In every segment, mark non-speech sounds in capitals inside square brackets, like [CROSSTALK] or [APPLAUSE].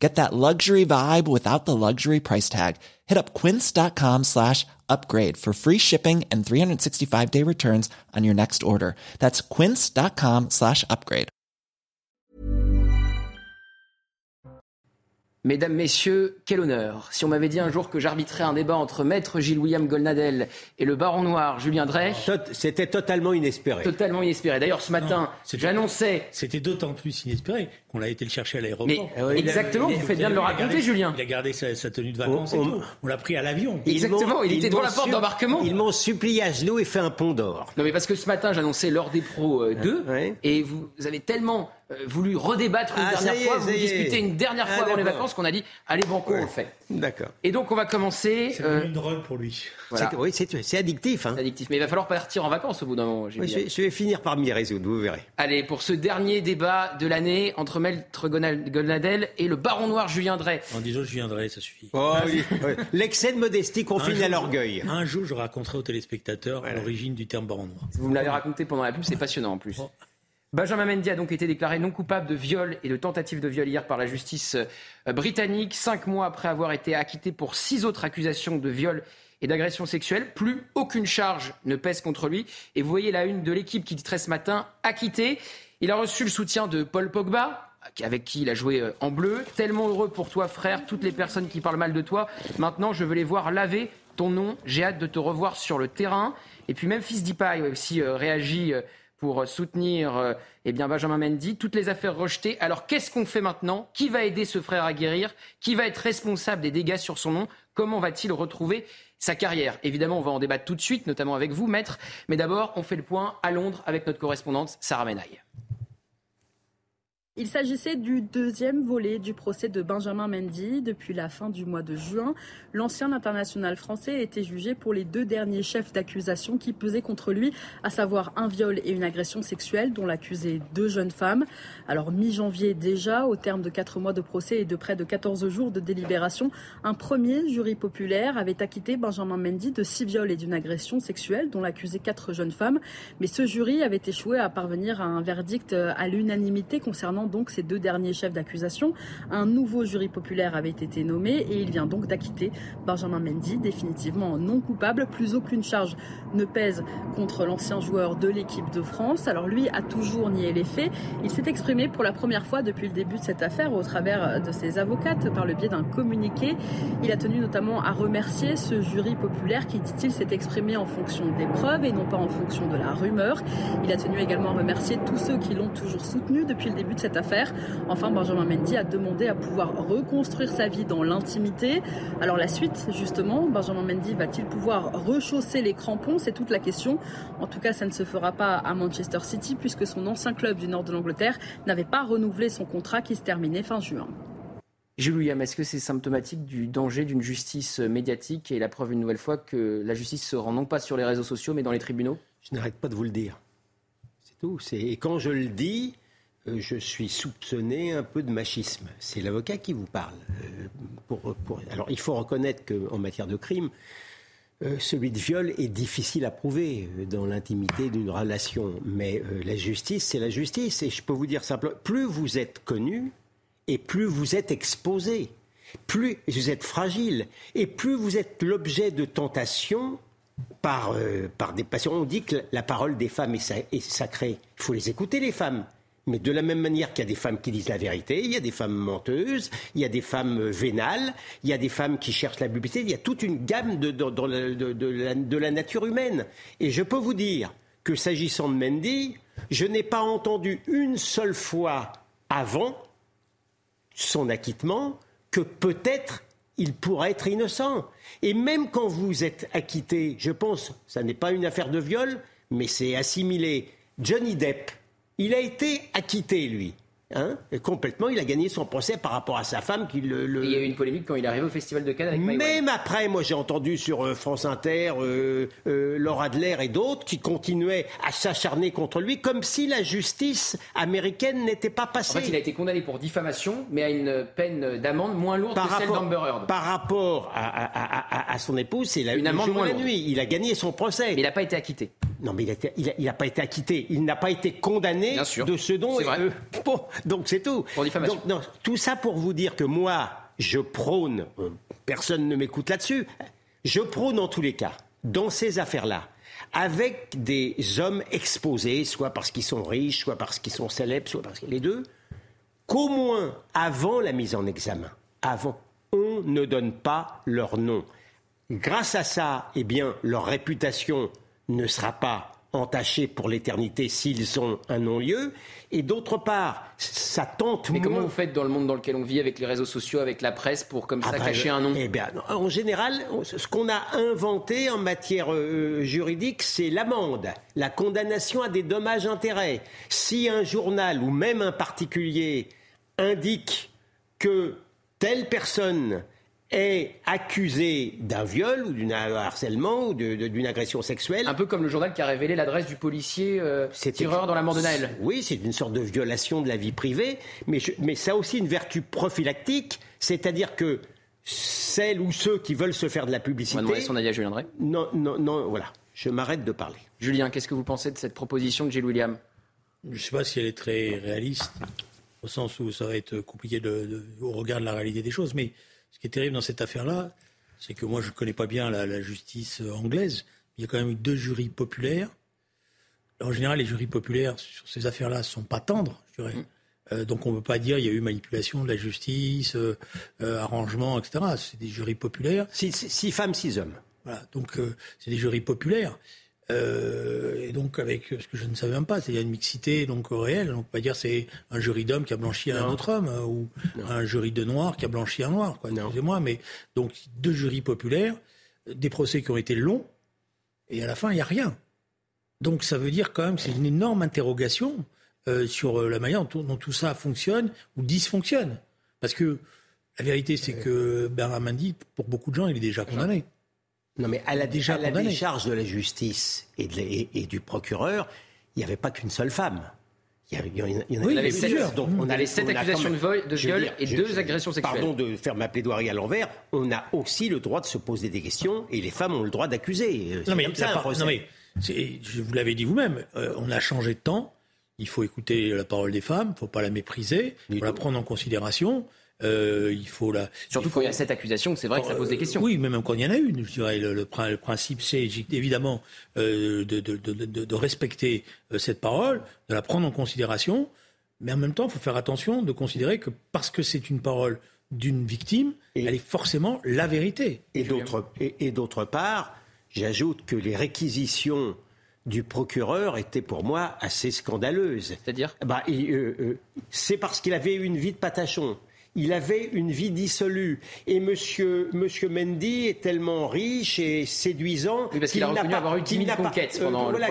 Get that luxury vibe without the luxury price tag. Hit up quince.com slash upgrade for free shipping and 365 day returns on your next order. That's quince.com slash upgrade. Mesdames, Messieurs, quel honneur. Si on m'avait dit un jour que j'arbitrais un débat entre Maître Gilles-William Golnadel et le Baron Noir Julien Drey... C'était totalement inespéré. Totalement inespéré. D'ailleurs, ce matin, j'annonçais... C'était d'autant plus inespéré qu'on a été le chercher à l'aéroport. Mais euh, exactement, vous faites bien de le raconter, Julien. Il a gardé sa, tenue de vacances on, et tout. On l'a pris à l'avion. Exactement, il était devant la porte d'embarquement. Ils m'ont supplié à genoux et fait un pont d'or. Non mais parce que ce matin, j'annonçais l'heure des pros 2 euh, et vous avez tellement euh, voulu redébattre une ah, dernière fois, vous discutez une dernière ah, fois avant les vacances qu'on a dit allez banco on le fait. D'accord. Et donc on va commencer. C'est euh... une drogue pour lui. Oui, c'est addictif. Hein. addictif, mais il va falloir partir en vacances au bout d'un moment. Oui, je, je, vais finir par m'y résoudre, vous verrez. Allez pour ce dernier débat de l'année entre Maître Golnadel et le Baron Noir Julien Drey. En disant Julien Drey, ça suffit. Oh, oui. [LAUGHS] L'excès de modestie confine à l'orgueil. Un jour, je raconterai aux téléspectateurs l'origine du terme Baron Noir. Vous me l'avez raconté pendant la pub, c'est passionnant en plus. Oh. Benjamin Mendy a donc été déclaré non coupable de viol et de tentative de viol hier par la justice euh, britannique, cinq mois après avoir été acquitté pour six autres accusations de viol et d'agression sexuelle. Plus aucune charge ne pèse contre lui. Et vous voyez la une de l'équipe qui titrait ce matin acquitté. Il a reçu le soutien de Paul Pogba, avec qui il a joué euh, en bleu. Tellement heureux pour toi, frère, toutes les personnes qui parlent mal de toi. Maintenant, je veux les voir laver ton nom. J'ai hâte de te revoir sur le terrain. Et puis même Fils Depay aussi euh, réagit pour soutenir euh, eh bien Benjamin Mendy. Toutes les affaires rejetées. Alors qu'est-ce qu'on fait maintenant? Qui va aider ce frère à guérir? Qui va être responsable des dégâts sur son nom? Comment va-t-il retrouver sa carrière? Évidemment, on va en débattre tout de suite, notamment avec vous, maître. Mais d'abord, on fait le point à Londres avec notre correspondante Sarah Menaille. Il s'agissait du deuxième volet du procès de Benjamin Mendy. Depuis la fin du mois de juin, l'ancien international français a été jugé pour les deux derniers chefs d'accusation qui pesaient contre lui, à savoir un viol et une agression sexuelle dont l'accusaient deux jeunes femmes. Alors mi-janvier déjà, au terme de quatre mois de procès et de près de 14 jours de délibération, un premier jury populaire avait acquitté Benjamin Mendy de six viols et d'une agression sexuelle dont l'accusaient quatre jeunes femmes. Mais ce jury avait échoué à parvenir à un verdict à l'unanimité concernant donc ces deux derniers chefs d'accusation. Un nouveau jury populaire avait été nommé et il vient donc d'acquitter Benjamin Mendy, définitivement non coupable. Plus aucune charge ne pèse contre l'ancien joueur de l'équipe de France. Alors lui a toujours nié les faits. Il s'est exprimé pour la première fois depuis le début de cette affaire au travers de ses avocates par le biais d'un communiqué. Il a tenu notamment à remercier ce jury populaire qui, dit-il, s'est exprimé en fonction des preuves et non pas en fonction de la rumeur. Il a tenu également à remercier tous ceux qui l'ont toujours soutenu depuis le début de cette affaire. Enfin, Benjamin Mendy a demandé à pouvoir reconstruire sa vie dans l'intimité. Alors la suite, justement, Benjamin Mendy va-t-il pouvoir rechausser les crampons? C'est toute la question. En tout cas, ça ne se fera pas à Manchester City puisque son ancien club du nord de l'Angleterre n'avait pas renouvelé son contrat qui se terminait fin juin. Jules William, est-ce que c'est symptomatique du danger d'une justice médiatique? Et la preuve une nouvelle fois que la justice se rend non pas sur les réseaux sociaux mais dans les tribunaux? Je n'arrête pas de vous le dire. C'est tout. Et quand je le dis, je suis soupçonné un peu de machisme. C'est l'avocat qui vous parle. Euh, alors, il faut reconnaître qu'en matière de crime, euh, celui de viol est difficile à prouver dans l'intimité d'une relation. Mais la justice, c'est la justice. Et je peux vous dire simplement, plus vous êtes connu et plus vous êtes exposé, plus vous êtes fragile et plus vous êtes l'objet de tentation par, par des passions. On dit que la parole des femmes est sacrée. Il faut les écouter, les femmes. Mais de la même manière qu'il y a des femmes qui disent la vérité, il y a des femmes menteuses, il y a des femmes euh, vénales, il y a des femmes qui cherchent la publicité, il y a toute une gamme de, la, nature humaine. Et je peux vous dire que s'agissant de Mendy, je n'ai pas entendu une seule fois avant son acquittement que peut-être il pourrait être innocent. Et même quand vous êtes acquitté, je pense, ça n'est pas une affaire de viol, mais c'est assimilé. Johnny Depp, il a été acquitté, lui. Hein, complètement, il a gagné son procès par rapport à sa femme. Qui le, il y a eu une polémique quand il est arrivé au Festival de Cannes avec Même après, moi j'ai entendu sur euh, France Inter, euh, euh, Laura Adler et d'autres qui continuaient à s'acharner contre lui comme si la justice américaine n'était pas passée. En fait, il a été condamné pour diffamation, mais à une peine d'amende moins lourde par que celle d'Amber Heard. Par rapport à, à, son épouse, c'est la, une amende moins la nuit. Il a gagné son procès. Mais il n'a pas été acquitté. Non, mais il n'a pas été acquitté. Il n'a pas été condamné de ce dont. C'est vrai. [LAUGHS] bon, donc c'est tout. Pour diffamation. Donc, tout ça pour vous dire que moi, je prône, euh, personne ne m'écoute là-dessus, je prône en tous les cas, dans ces affaires-là, avec des hommes exposés, soit parce qu'ils sont riches, soit parce qu'ils sont célèbres, soit parce que les deux, qu'au moins avant la mise en examen, avant, on ne donne pas leur nom. Grâce à ça, eh bien, leur réputation ne sera pas entachée pour l'éternité s'ils ont un non-lieu. Et d'autre part, ça tente. Mais comment vous faites dans le monde dans lequel on vit, avec les réseaux sociaux, avec la presse, pour comme ça ah bah, cacher un nom? Eh bien, en général, ce qu'on a inventé en matière euh, juridique, c'est l'amende, la condamnation à des dommages-intérêts. Si un journal ou même un particulier indique que telle personne est accusé d'un viol ou d'un harcèlement ou d'une agression sexuelle. Un peu comme le journal qui a révélé l'adresse du policier euh, tireur dans la mort de Naël. Oui, c'est une sorte de violation de la vie privée, mais, mais ça a aussi une vertu prophylactique, c'est-à-dire que celles ou ceux qui veulent se faire de la publicité. On va son avis à Julien Drey. Non, non, non, voilà. Je m'arrête de parler. Julien, qu'est-ce que vous pensez de cette proposition de Gilles William? Je ne sais pas si elle est très réaliste, au sens où ça va être compliqué de, au regard de la réalité des choses, mais ce qui est terrible dans cette affaire-là, c'est que moi, je ne connais pas bien la, justice anglaise. Il y a quand même eu deux jurys populaires. en général, les jurys populaires sur ces affaires-là ne sont pas tendres, je dirais. Mm. Euh, donc on ne peut pas dire qu'il y a eu manipulation de la justice, euh, euh, arrangement, etc. C'est des jurys populaires. Six, femmes, six hommes. Voilà, donc c'est des jurys populaires. Euh, et donc avec ce que je ne savais même pas, c'est-à-dire une mixité donc réelle. Donc on va dire c'est un jury d'hommes qui a blanchi un autre homme euh, ou un jury de noirs qui a blanchi un noir. Excusez-moi, mais donc deux jurys populaires, des procès qui ont été longs et à la fin il n'y a rien. Donc ça veut dire quand même c'est une énorme interrogation euh, sur la manière dont, dont, tout ça fonctionne ou dysfonctionne. Parce que la vérité c'est que Bernard Mendy, pour beaucoup de gens, il est déjà condamné. Non, mais à la, déjà la décharge de la justice et, et, du procureur, il n'y avait pas qu'une seule femme. Il y, en, avait plusieurs. Donc, on avait sept accusations de, viol et deux agressions sexuelles. Pardon de faire ma plaidoirie à l'envers. On a aussi le droit de se poser des questions et les femmes ont le droit d'accuser. Non, mais, non, mais je vous l'avez dit vous-même, euh, on a changé de temps. Il faut écouter la parole des femmes, il ne faut pas la mépriser, il faut la prendre en considération. Euh, il faut la. Surtout quand il y a cette accusation, c'est vrai que ça pose des questions. Oui, même quand il y en a une, je dirais. Le, principe, c'est évidemment euh, de, de, de, de, respecter euh, cette parole, de la prendre en considération, mais en même temps, il faut faire attention de considérer que parce que c'est une parole d'une victime, elle est forcément la vérité. Et d'autre et, d'autre part, j'ajoute que les réquisitions du procureur étaient pour moi assez scandaleuses. C'est-à-dire? Bah, C'est parce qu'il avait une vie de patachon il avait une vie dissolue. Et monsieur, monsieur Mendy est tellement riche et séduisant qu'il n'a pas, avoir eu 10 000 conquêtes euh, pendant voilà,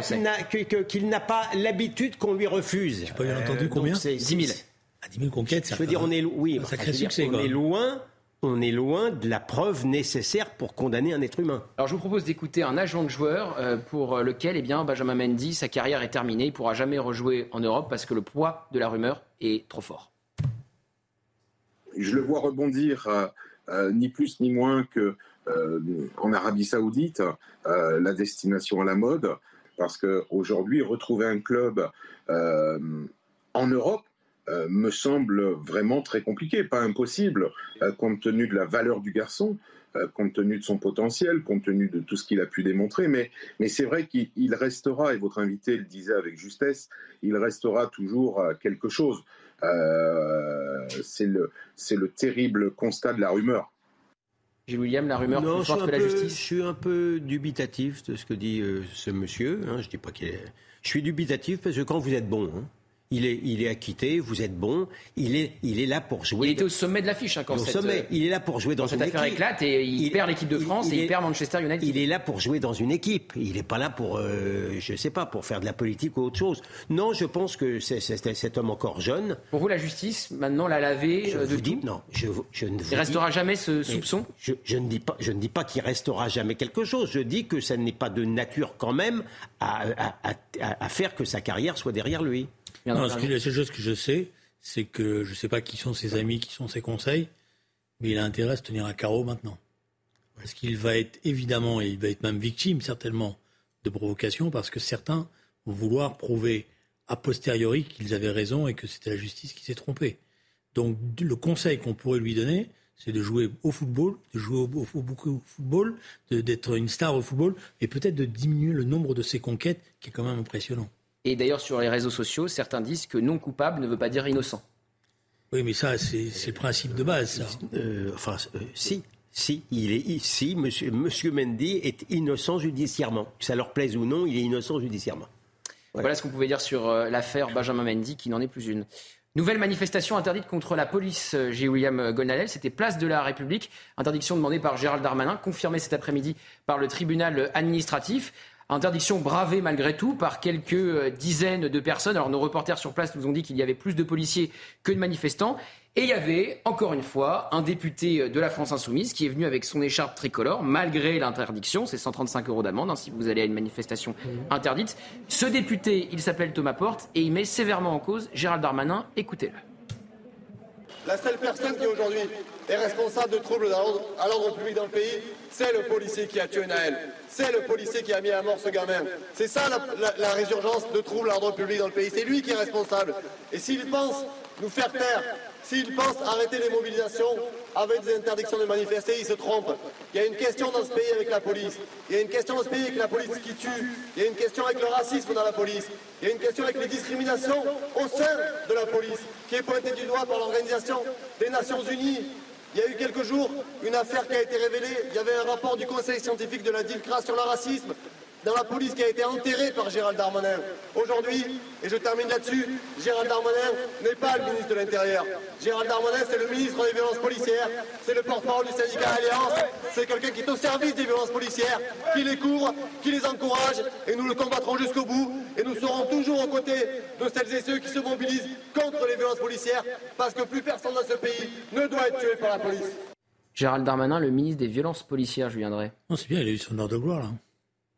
Qu'il n'a pas l'habitude qu'on lui refuse. n'ai pas bien entendu euh, combien 10 000. Ah, 10 000 conquêtes, ça Je veux dire, on est, oui, on est loin on est loin de la preuve nécessaire pour condamner un être humain. Alors je vous propose d'écouter un agent de joueur euh, pour lequel eh bien, Benjamin Mendy, sa carrière est terminée. Il ne pourra jamais rejouer en Europe parce que le poids de la rumeur est trop fort je le vois rebondir euh, euh, ni plus ni moins que euh, en Arabie Saoudite, la destination à la mode, parce qu'aujourd'hui, retrouver un club en Europe me semble vraiment très compliqué, pas impossible, compte tenu de la valeur du garçon, compte tenu de son potentiel, compte tenu de tout ce qu'il a pu démontrer. Mais, mais c'est vrai qu'il restera, et votre invité le disait avec justesse, il restera toujours quelque chose. Euh, c'est le, le terrible constat de la rumeur. Gilles William, la rumeur plus forte que la justice Je suis un peu dubitatif de ce que dit euh, ce monsieur. Hein. je dis pas qu'il est... Je suis dubitatif parce que quand vous êtes bon, hein, il est, il est acquitté, vous êtes bon, il est, il est là pour jouer. Il était au sommet de l'affiche hein, quand au sommet. Il est là pour jouer dans cette une affaire équipe. éclate et il, perd l'équipe de France et il perd Manchester United. Il est là pour jouer dans une équipe. Il n'est pas là pour, euh, je sais pas, pour faire de la politique ou autre chose. Non, je pense que c'est cet homme encore jeune. Pour vous, la justice, maintenant, l'a lavé je de vous tout dis, Non, je, je ne Il restera jamais ce soupçon je, je, ne dis pas, je ne dis pas qu'il restera jamais quelque chose. Je dis que ça n'est pas de nature quand même à, à, à, à faire que sa carrière soit derrière lui. Non, la seule chose que je sais, c'est que je ne sais pas qui sont ses amis, qui sont ses conseils, mais il a intérêt à se tenir à carreau maintenant. Parce qu'il va être évidemment, et il va être même victime certainement de provocation, parce que certains vont vouloir prouver a posteriori qu'ils avaient raison et que c'était la justice qui s'est trompée. Donc le conseil qu'on pourrait lui donner, c'est de jouer au football, de jouer beaucoup au football, d'être une star au football, et peut-être de diminuer le nombre de ses conquêtes, qui est quand même impressionnant. Et d'ailleurs, sur les réseaux sociaux, certains disent que non coupable ne veut pas dire innocent. Oui, mais ça, c'est le principe de base, ça. Euh, enfin, euh, si. Si, il est ici, monsieur, monsieur Mendy est innocent judiciairement. Que ça leur plaise ou non, il est innocent judiciairement. Voilà ce qu'on pouvait dire sur euh, l'affaire Benjamin Mendy, qui n'en est plus une. Nouvelle manifestation interdite contre la police, G. William Gonalel. C'était place de la République. Interdiction demandée par Gérald Darmanin, confirmée cet après-midi par le tribunal administratif. Interdiction bravée malgré tout par quelques euh, dizaines de personnes. Alors nos reporters sur place nous ont dit qu'il y avait plus de policiers que de manifestants. Et il y avait, encore une fois, un député de la France Insoumise qui est venu avec son écharpe tricolore, malgré l'interdiction. C'est 135 euros d'amende hein, si vous allez à une manifestation interdite. Ce député, il s'appelle Thomas Porte et il met sévèrement en cause Gérald Darmanin. Écoutez-le. La seule personne qui aujourd'hui est responsable de troubles à l'ordre public dans le pays, c'est le policier qui a tué Naël. C'est le policier qui a mis à mort ce gamin. C'est ça la, résurgence de troubles à l'ordre public dans le pays. C'est lui qui est responsable. Et s'il pense nous faire taire, s'il pense arrêter les mobilisations avec des interdictions de manifester, il se trompe. Il y a une question dans ce pays avec la police. Il y a une question dans ce pays avec la police qui tue. Il y a une question avec le racisme dans la police. Il y a une question avec les discriminations au sein de la police, qui est pointée du doigt par l'Organisation des Nations Unies il y a eu quelques jours une affaire qui a été révélée. Il y avait un rapport du Conseil scientifique de la DILCRA sur le racisme dans la police qui a été enterré par Gérald Darmanin. Aujourd'hui, et je termine là-dessus, Gérald Darmanin n'est pas le ministre de l'Intérieur. Gérald Darmanin, c'est le ministre des violences policières, c'est le porte-parole du syndicat Alliance, c'est quelqu'un qui est au service des violences policières, qui les couvre, qui les encourage, et nous le combattrons jusqu'au bout, et nous serons toujours aux côtés de celles et ceux qui se mobilisent contre les violences policières, parce que plus personne dans ce pays ne doit être tué par la police. Gérald Darmanin, le ministre des violences policières, je viendrai. Non, c'est bien, il a eu son heure de gloire, là.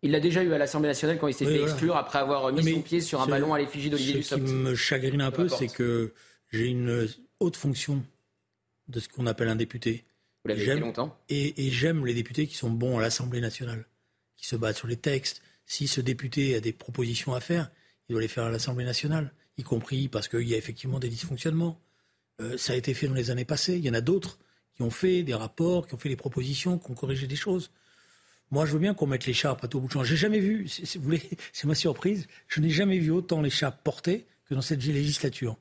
Il l'a déjà eu à l'Assemblée nationale quand il s'est fait exclure après avoir mis son pied sur un ballon à l'effigie d'Olivier Dussopt. Ce qui me chagrine un peu, c'est que j'ai une haute fonction de ce qu'on appelle un député. Vous l'avez longtemps. Et, et j'aime les députés qui sont bons à l'Assemblée nationale, qui se battent sur les textes. Si ce député a des propositions à faire, il doit les faire à l'Assemblée nationale, y compris parce qu'il y a effectivement des dysfonctionnements. Euh, ça a été fait dans les années passées. Il y en a d'autres qui ont fait des rapports, qui ont fait des propositions, qui ont corrigé des choses. Moi, je veux bien qu'on mette l'écharpe à tout bout de champ. J'ai jamais vu, vous voulez, [LAUGHS] c'est ma surprise, je n'ai jamais vu autant l'écharpe portée que dans cette législature.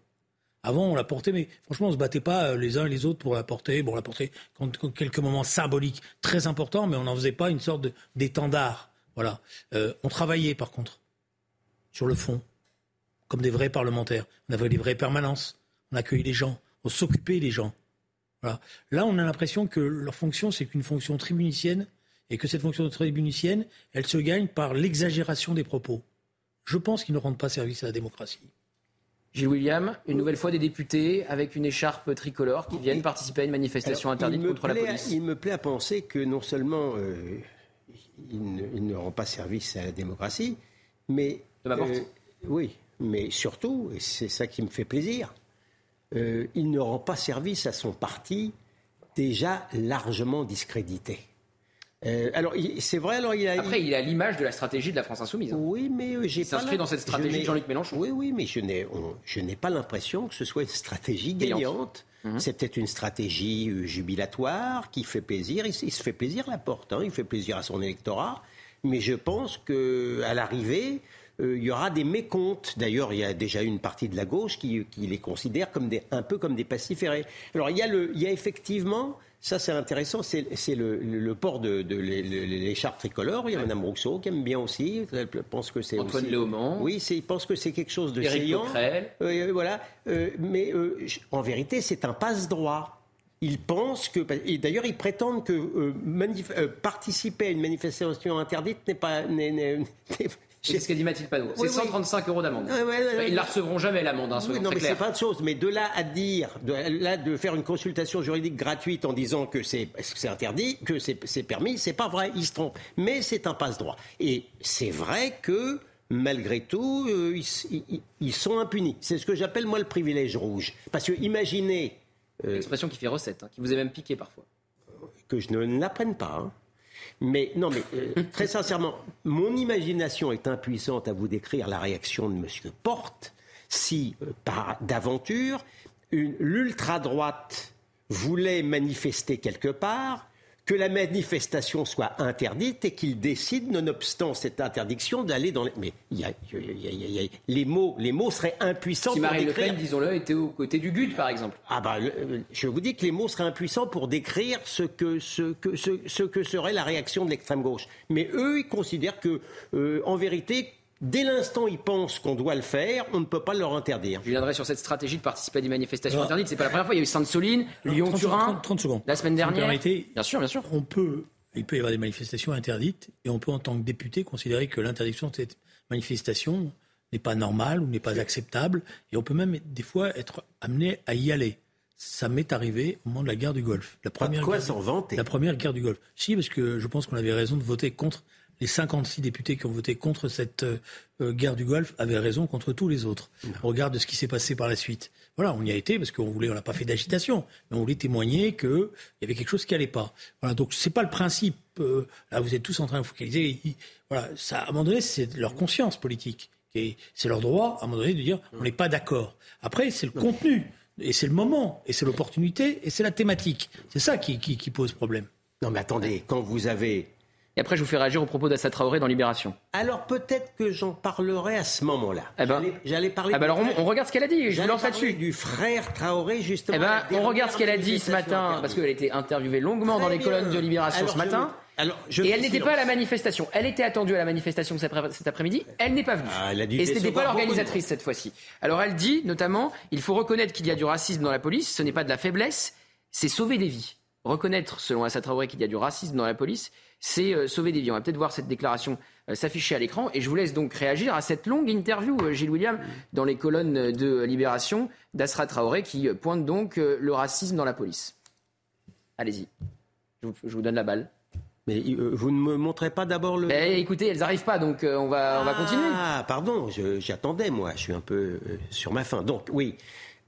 Avant, on la portait, mais franchement, on se battait pas euh, les uns et les autres pour la porter. Bon, on la portait quand, quelques moments symboliques très importants, mais on n'en faisait pas une sorte d'étendard. Voilà. Euh, on travaillait, par contre, sur le fond, comme des vrais parlementaires. On avait des vraies permanences. On accueillait les gens. On s'occupait des gens. Là, on a l'impression que leur fonction, c'est qu'une fonction tribunicienne et que cette fonction de tribunicienne, elle se gagne par l'exagération des propos. Je pense qu'ils ne rendent pas service à la démocratie. Gilles William, une nouvelle fois des députés avec une écharpe tricolore qui viennent participer à une manifestation interdite contre la police. Il me plaît à penser que non seulement euh, ils, ne, rendent pas service à la démocratie, mais de euh, oui, mais surtout, et c'est ça qui me fait plaisir, euh, il ne rend pas service à son parti déjà largement discrédité. Euh, alors, c'est vrai, alors il a. Après, il a l'image de la stratégie de la France Insoumise. Hein. Oui, mais euh, j'ai pas. s'inscrit dans cette stratégie de Jean-Luc Mélenchon. Oui, oui, mais je n'ai, je n'ai pas l'impression que ce soit une stratégie gagnante. Mhm. C'est peut-être une stratégie euh, jubilatoire qui fait plaisir. Il, se fait plaisir la porte, hein. il fait plaisir à son électorat. Mais je pense que à l'arrivée, il y aura des mécomptes. D'ailleurs, il y a déjà une partie de la gauche qui, qui les considère comme des, un peu comme des passiférés. Alors, il y a, le, il y a effectivement ça c'est intéressant, c'est le, port de, l'écharpe tricolore. Il y a Mme Rousseau qui aime bien aussi. Elle pense que c'est Antoine Léaumont. Oui, il pense que c'est quelque chose de Éric euh, voilà. Euh, mais euh, en vérité, c'est un passe-droit. Ils pensent que, et d'ailleurs, ils prétendent que participer à une manifestation interdite n'est pas, [LAUGHS] c'est ce qu'a dit Mathilde Panot. C'est 135 euros d'amende. Ils ne la recevront jamais l'amende. Hein, non, mais c'est pas de chose. Mais de là à dire, de là de faire une consultation juridique gratuite en disant que c'est interdit, que c'est permis, c'est pas vrai. Ils se trompent. Mais c'est un passe-droit. Et c'est vrai que malgré tout, euh, ils, sont impunis. C'est ce que j'appelle moi le privilège rouge. Parce que imaginez. Euh, L'expression qui fait recette, hein, qui vous a même piqué parfois. Que je ne l'apprenne pas. Hein. Mais non, mais euh, très sincèrement, mon imagination est impuissante à vous décrire la réaction de M. Porte si, euh, par d'aventure, l'ultra-droite voulait manifester quelque part que la manifestation soit interdite et qu'il décide, nonobstant cette interdiction, d'aller dans les... Mais y a, les, mots, les mots seraient impuissants si Marine Le Pen, disons-le, était aux côtés du GUD, par exemple. Ah bah, je vous dis que les mots seraient impuissants pour décrire ce que, ce que, ce, que serait la réaction de l'extrême gauche. Mais eux, ils considèrent que, euh, en vérité, Dès l'instant où ils pensent qu'on doit le faire, on ne peut pas leur interdire. Je viendrai sur cette stratégie de participer à des manifestations interdites. C'est pas la première fois. Il y a eu Sainte-Soline, Lyon-Turin. 30, secondes. La semaine dernière. bien sûr, bien sûr. On peut, il peut y avoir des manifestations interdites et on peut, en tant que député, considérer que l'interdiction de cette manifestation n'est pas normale ou n'est pas acceptable. Et on peut même, des fois, être amené à y aller. Ça m'est arrivé au moment de la guerre du Golfe. La première quoi s'en vanter La première guerre du Golfe. Si, parce que je pense qu'on avait raison de voter contre les 56 députés qui ont voté contre cette euh, guerre du Golfe avaient raison contre tous les autres. On regarde ce qui s'est passé par la suite. Voilà, on y a été parce qu'on voulait, on n'a pas fait d'agitation, mais on voulait témoigner qu'il y avait quelque chose qui allait pas. Voilà, donc c'est pas le principe. Euh, là, vous êtes tous en train de focaliser. Voilà, ça, à un moment donné, c'est leur conscience politique. C'est leur droit, à un moment donné, de dire on n'est pas d'accord. Après, c'est le contenu, et c'est le moment, et c'est l'opportunité, et c'est la thématique. C'est ça qui, qui, qui pose problème. Non, mais attendez, quand vous avez et après, je vous fais réagir au propos d'Assa Traoré dans Libération. Alors peut-être que j'en parlerai à ce moment-là. Eh ben, J'allais parler. Eh ben alors on, regarde ce qu'elle a dit. Je vous lance là-dessus. Du frère Traoré justement. Eh ben, on regarde ce qu'elle a dit ce matin parce qu'elle a été interviewée longuement dans les colonnes de Libération ce matin. Alors, je et elle n'était pas à la manifestation. Elle était attendue à la manifestation cet après-midi. Elle n'est pas venue. Ah, elle a et ce n'était pas l'organisatrice cette fois-ci. Alors elle dit notamment, il faut reconnaître qu'il y a du racisme dans la police. Ce n'est pas de la faiblesse, c'est sauver des vies. Reconnaître, selon Assa Traoré, qu'il y a du racisme dans la police, c'est euh, sauver des vies. On va peut-être voir cette déclaration euh, s'afficher à l'écran. Et je vous laisse donc réagir à cette longue interview, euh, Gilles William, dans les colonnes de Libération d'Asra Traoré, qui pointe donc le racisme dans la police. Allez-y, je vous, donne la balle. Mais vous ne me montrez pas d'abord le. Eh, écoutez, elles n'arrivent pas, donc on, va, on va continuer. Ah, pardon, j'attendais, moi, je suis un peu sur ma fin. Donc, oui,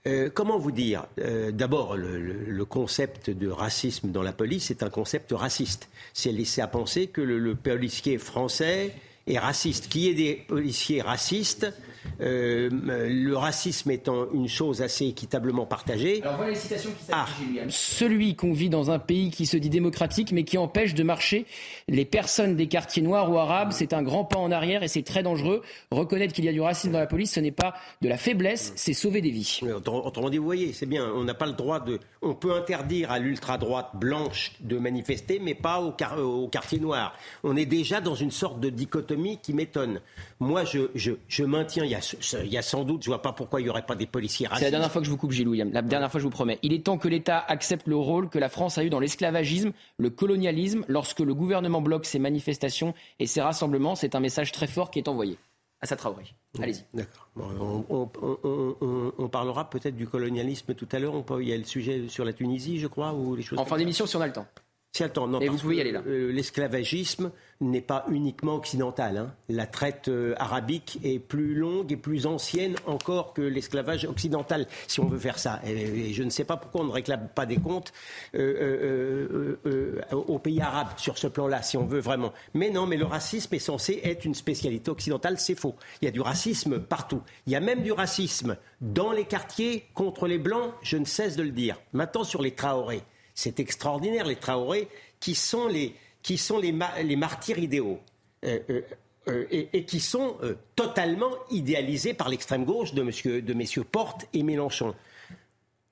euh, comment vous dire euh, D'abord, le, concept de racisme dans la police est un concept raciste. C'est laissé à penser que le policier français est raciste. Qui est des policiers racistes euh, le racisme étant une chose assez équitablement partagée. Alors voilà les citations qui ah. Celui qu'on vit dans un pays qui se dit démocratique mais qui empêche de marcher les personnes des quartiers noirs ou arabes, c'est un grand pas en arrière et c'est très dangereux. Reconnaître qu'il y a du racisme dans la police, ce n'est pas de la faiblesse, c'est sauver des vies. Autrement dit, vous voyez, c'est bien, on n'a pas le droit de... On peut interdire à l'ultra-droite blanche de manifester, mais pas au, au quartier noir. On est déjà dans une sorte de dichotomie qui m'étonne. Moi, je, je, je maintiens il y, a, sans doute, je ne vois pas pourquoi il n'y aurait pas des policiers racistes. C'est la dernière fois que je vous coupe, Gilles William. La dernière fois, je vous promets. Il est temps que l'État accepte le rôle que la France a eu dans l'esclavagisme, le colonialisme, lorsque le gouvernement bloque ses manifestations et ses rassemblements. C'est un message très fort qui est envoyé. À sa Traoré. Allez-y. D'accord. on, parlera peut-être du colonialisme tout à l'heure. Il y a le sujet sur la Tunisie, je crois, ou les choses. En fin d'émission, si on a le temps. Si, attends, non, Et vous pouvez y aller là. Euh, l'esclavagisme, n'est pas uniquement occidentale. Hein. La traite euh, arabique est plus longue et plus ancienne encore que l'esclavage occidental, si on veut faire ça. Et, je ne sais pas pourquoi on ne réclame pas des comptes euh, euh, aux pays arabes sur ce plan-là, si on veut vraiment. Mais non, mais le racisme est censé être une spécialité occidentale, c'est faux. Il y a du racisme partout. Il y a même du racisme dans les quartiers contre les Blancs, je ne cesse de le dire. Maintenant, sur les Traorés, c'est extraordinaire, les Traorés, qui sont les qui sont les, les martyrs idéaux. Euh, euh, euh, et, qui sont totalement idéalisés par l'extrême gauche de, monsieur, de messieurs Porte et Mélenchon.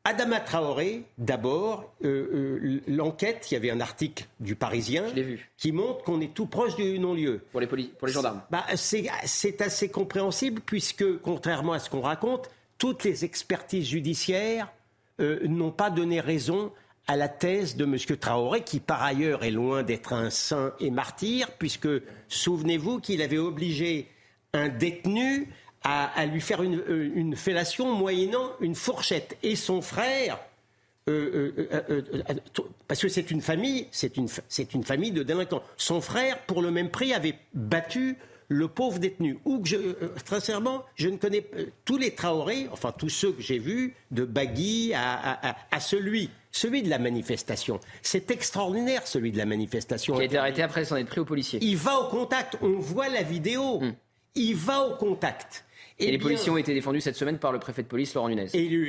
Adama Traoré, d'abord, euh, euh, l'enquête, il y avait un article du Parisien qui montre qu'on est tout proche du non-lieu. Pour les, pour les gendarmes bah, C'est assez compréhensible puisque, contrairement à ce qu'on raconte, toutes les expertises judiciaires euh, n'ont pas donné raison à la thèse de M. Traoré, qui par ailleurs est loin d'être un saint et martyr, puisque souvenez-vous qu'il avait obligé un détenu à, lui faire euh, une, fellation moyennant une fourchette. Et son frère, euh, euh, parce que c'est une famille, c'est une, famille de délinquants. Son frère, pour le même prix, avait battu le pauvre détenu. Ou que je, sincèrement, je ne connais tous les Traoré, enfin tous ceux que j'ai vus, de Bagui à, celui, celui de la manifestation. C'est extraordinaire, celui de la manifestation. Qui a été arrêté après s'en être pris au policier. Il va au contact, on voit la vidéo. Hmm. Il va au contact. Et, les policiers ont été défendus cette semaine par le préfet de police Laurent Nunez,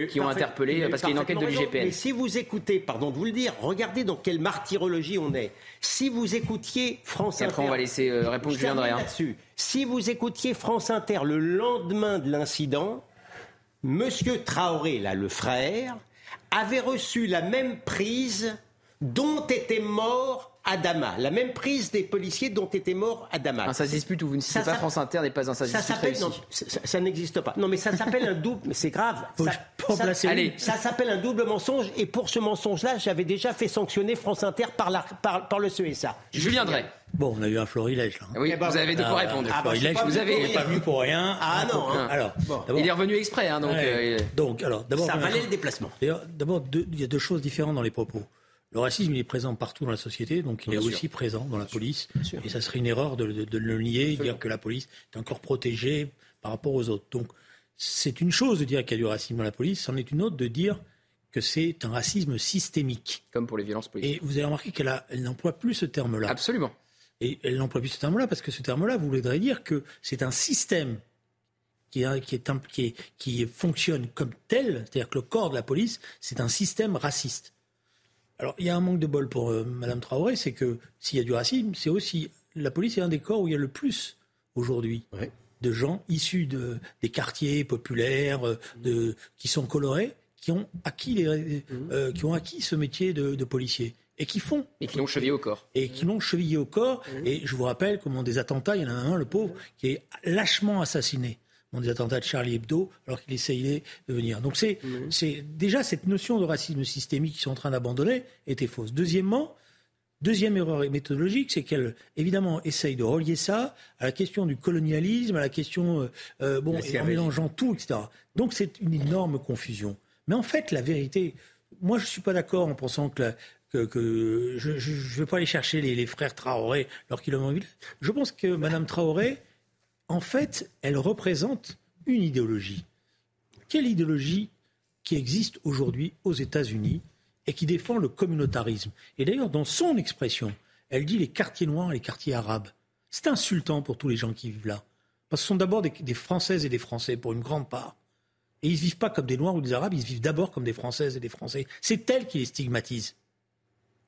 qui ont interpellé parce qu'il y a une enquête de l'IGPN. Mais si vous écoutez, pardon de vous le dire, regardez dans quelle martyrologie on est. Si vous écoutiez France Inter, après on va laisser euh, répondre Julien. Si vous écoutiez France Inter le lendemain de l'incident, Monsieur Traoré, là, le frère, avait reçu la même prise dont était mort Adama, la même prise des policiers dont était mort Adama. Un ça se dispute où vous ne citez pas France Inter n'est pas un ça dispute ça, n'existe pas. Non, mais ça s'appelle un double. Mais c'est grave. ça, ça s'appelle un double mensonge. Et pour ce mensonge-là, j'avais déjà fait sanctionner France Inter par, la, par, le CESA. Julien Drey. Bon, on a eu un florilège. Là. Oui, ben, vous avez de quoi ah, répondre. Ah, bah, vous avez pas venu pour rien. Ah non. Hein. Alors, il est revenu exprès, hein, donc. Euh, donc, alors, d'abord, ça valait le déplacement. D'abord, il y a deux choses différentes dans les propos. Le racisme, il est présent partout dans la société, donc il est aussi présent dans la police. Et ça serait une erreur de, le nier, de dire que la police est encore protégée par rapport aux autres. Donc c'est une chose de dire qu'il y a du racisme dans la police, c'en est une autre de dire que c'est un racisme systémique. Comme pour les violences politiques. Et vous avez remarqué qu'elle n'emploie plus ce terme-là. Absolument. Et elle n'emploie plus ce terme-là parce que ce terme-là voudrait dire que c'est un système qui, qui, est, qui fonctionne comme tel, c'est-à-dire que le corps de la police, c'est un système raciste. Alors, il y a un manque de bol pour euh, Mme Traoré, c'est que s'il y a du racisme, c'est aussi. La police est un des corps où il y a le plus aujourd'hui de gens issus de, des quartiers populaires, euh, de, qui sont colorés, qui ont acquis, les, mmh. euh, qui ont acquis ce métier de, de policier et qui font. Et qui l'ont chevillé au corps. Et qui l'ont chevillé au corps. Mmh. Et je vous rappelle comment des attentats, il y en a un, le pauvre, qui est lâchement assassiné des attentats de Charlie Hebdo, alors qu'il essayait de venir. Donc c'est, déjà cette notion de racisme systémique qu'ils sont en train d'abandonner était fausse. Deuxièmement, Deuxième erreur méthodologique, c'est qu'elle, évidemment, essaye de relier ça à la question du colonialisme, à la question, euh, euh bon, en mélangeant tout, etc. Donc c'est une énorme confusion. Mais en fait, la vérité, moi, je ne suis pas d'accord en pensant que, que, je ne vais pas aller chercher les, frères Traoré leur kilomètre. Je pense que Mme Traoré, en fait, elle représente une idéologie. Quelle idéologie qui existe aujourd'hui aux États-Unis et qui défend le communautarisme? Et d'ailleurs, dans son expression, elle dit les quartiers noirs et les quartiers arabes. C'est insultant pour tous les gens qui vivent là. Parce que ce sont d'abord des, Françaises et des Français, pour une grande part. Et ils ne vivent pas comme des Noirs ou des Arabes, ils vivent d'abord comme des Françaises et des Français. C'est elle qui les stigmatise.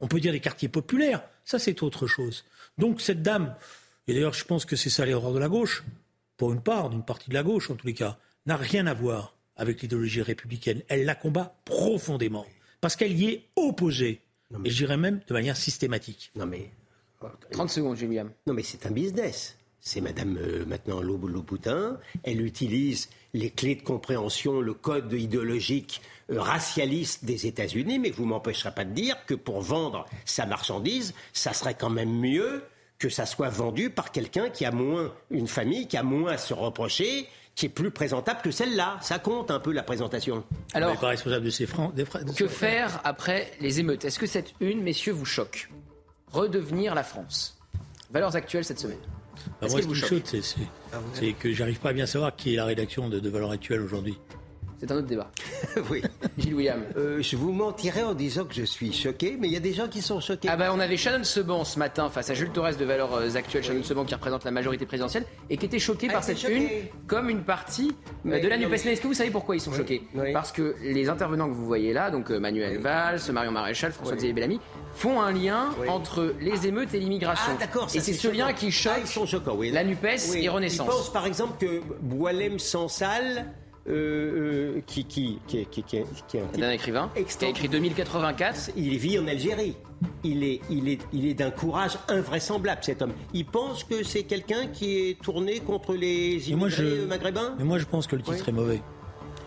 On peut dire les quartiers populaires, ça c'est autre chose. Donc cette dame, et d'ailleurs je pense que c'est ça l'erreur de la gauche, pour une part, d'une partie de la gauche en tous les cas, n'a rien à voir avec l'idéologie républicaine. Elle la combat profondément, parce qu'elle y est opposée, et je dirais même de manière systématique. Non mais... 30 secondes, William. Non mais c'est un business. C'est Madame euh, maintenant Louboutin. Elle utilise les clés de compréhension, le code idéologique euh, racialiste des États-Unis, mais vous m'empêcherez pas de dire que pour vendre sa marchandise, ça serait quand même mieux que ça soit vendu par quelqu'un qui a moins, une famille qui a moins à se reprocher, qui est plus présentable que celle-là. Ça compte un peu la présentation. Alors, pas responsable de ces francs. que faire après les émeutes? Est-ce que cette une, messieurs, vous choque? Redevenir la France. Valeurs actuelles cette semaine. Bah, moi, ce qui me choque, c'est que j'arrive pas à bien savoir qui est la rédaction de, de Valeurs actuelles aujourd'hui. C'est un autre débat. [LAUGHS] oui. Gilles William. Euh, je vous mentirais en disant que je suis choqué, mais il y a des gens qui sont choqués. Ah bah on avait Shannon Seban ce matin face à Jules Torres de Valeurs euh, Actuelles, Shannon Seban qui représente la majorité présidentielle et qui était choqué par cette une comme une partie euh, de la NUPES. Est-ce que vous savez pourquoi ils sont choqués Parce que les intervenants que vous voyez là, donc Manuel Valls, Marion Maréchal, François-Xavier Bellamy, font un lien entre les émeutes et l'immigration. Ah, et c'est ce lien qui choque ah, la NUPES et Renaissance. Je pense par exemple que Boilem Sansal euh, qui, qui, qui, qui, qui, qui est un, écrivain qui a écrit 2084. Il vit en Algérie. Il est, il est, il est d'un courage invraisemblable, cet homme. Il pense que c'est quelqu'un qui est tourné contre les immigrés maghrébins? Mais moi, je pense que le titre est mauvais.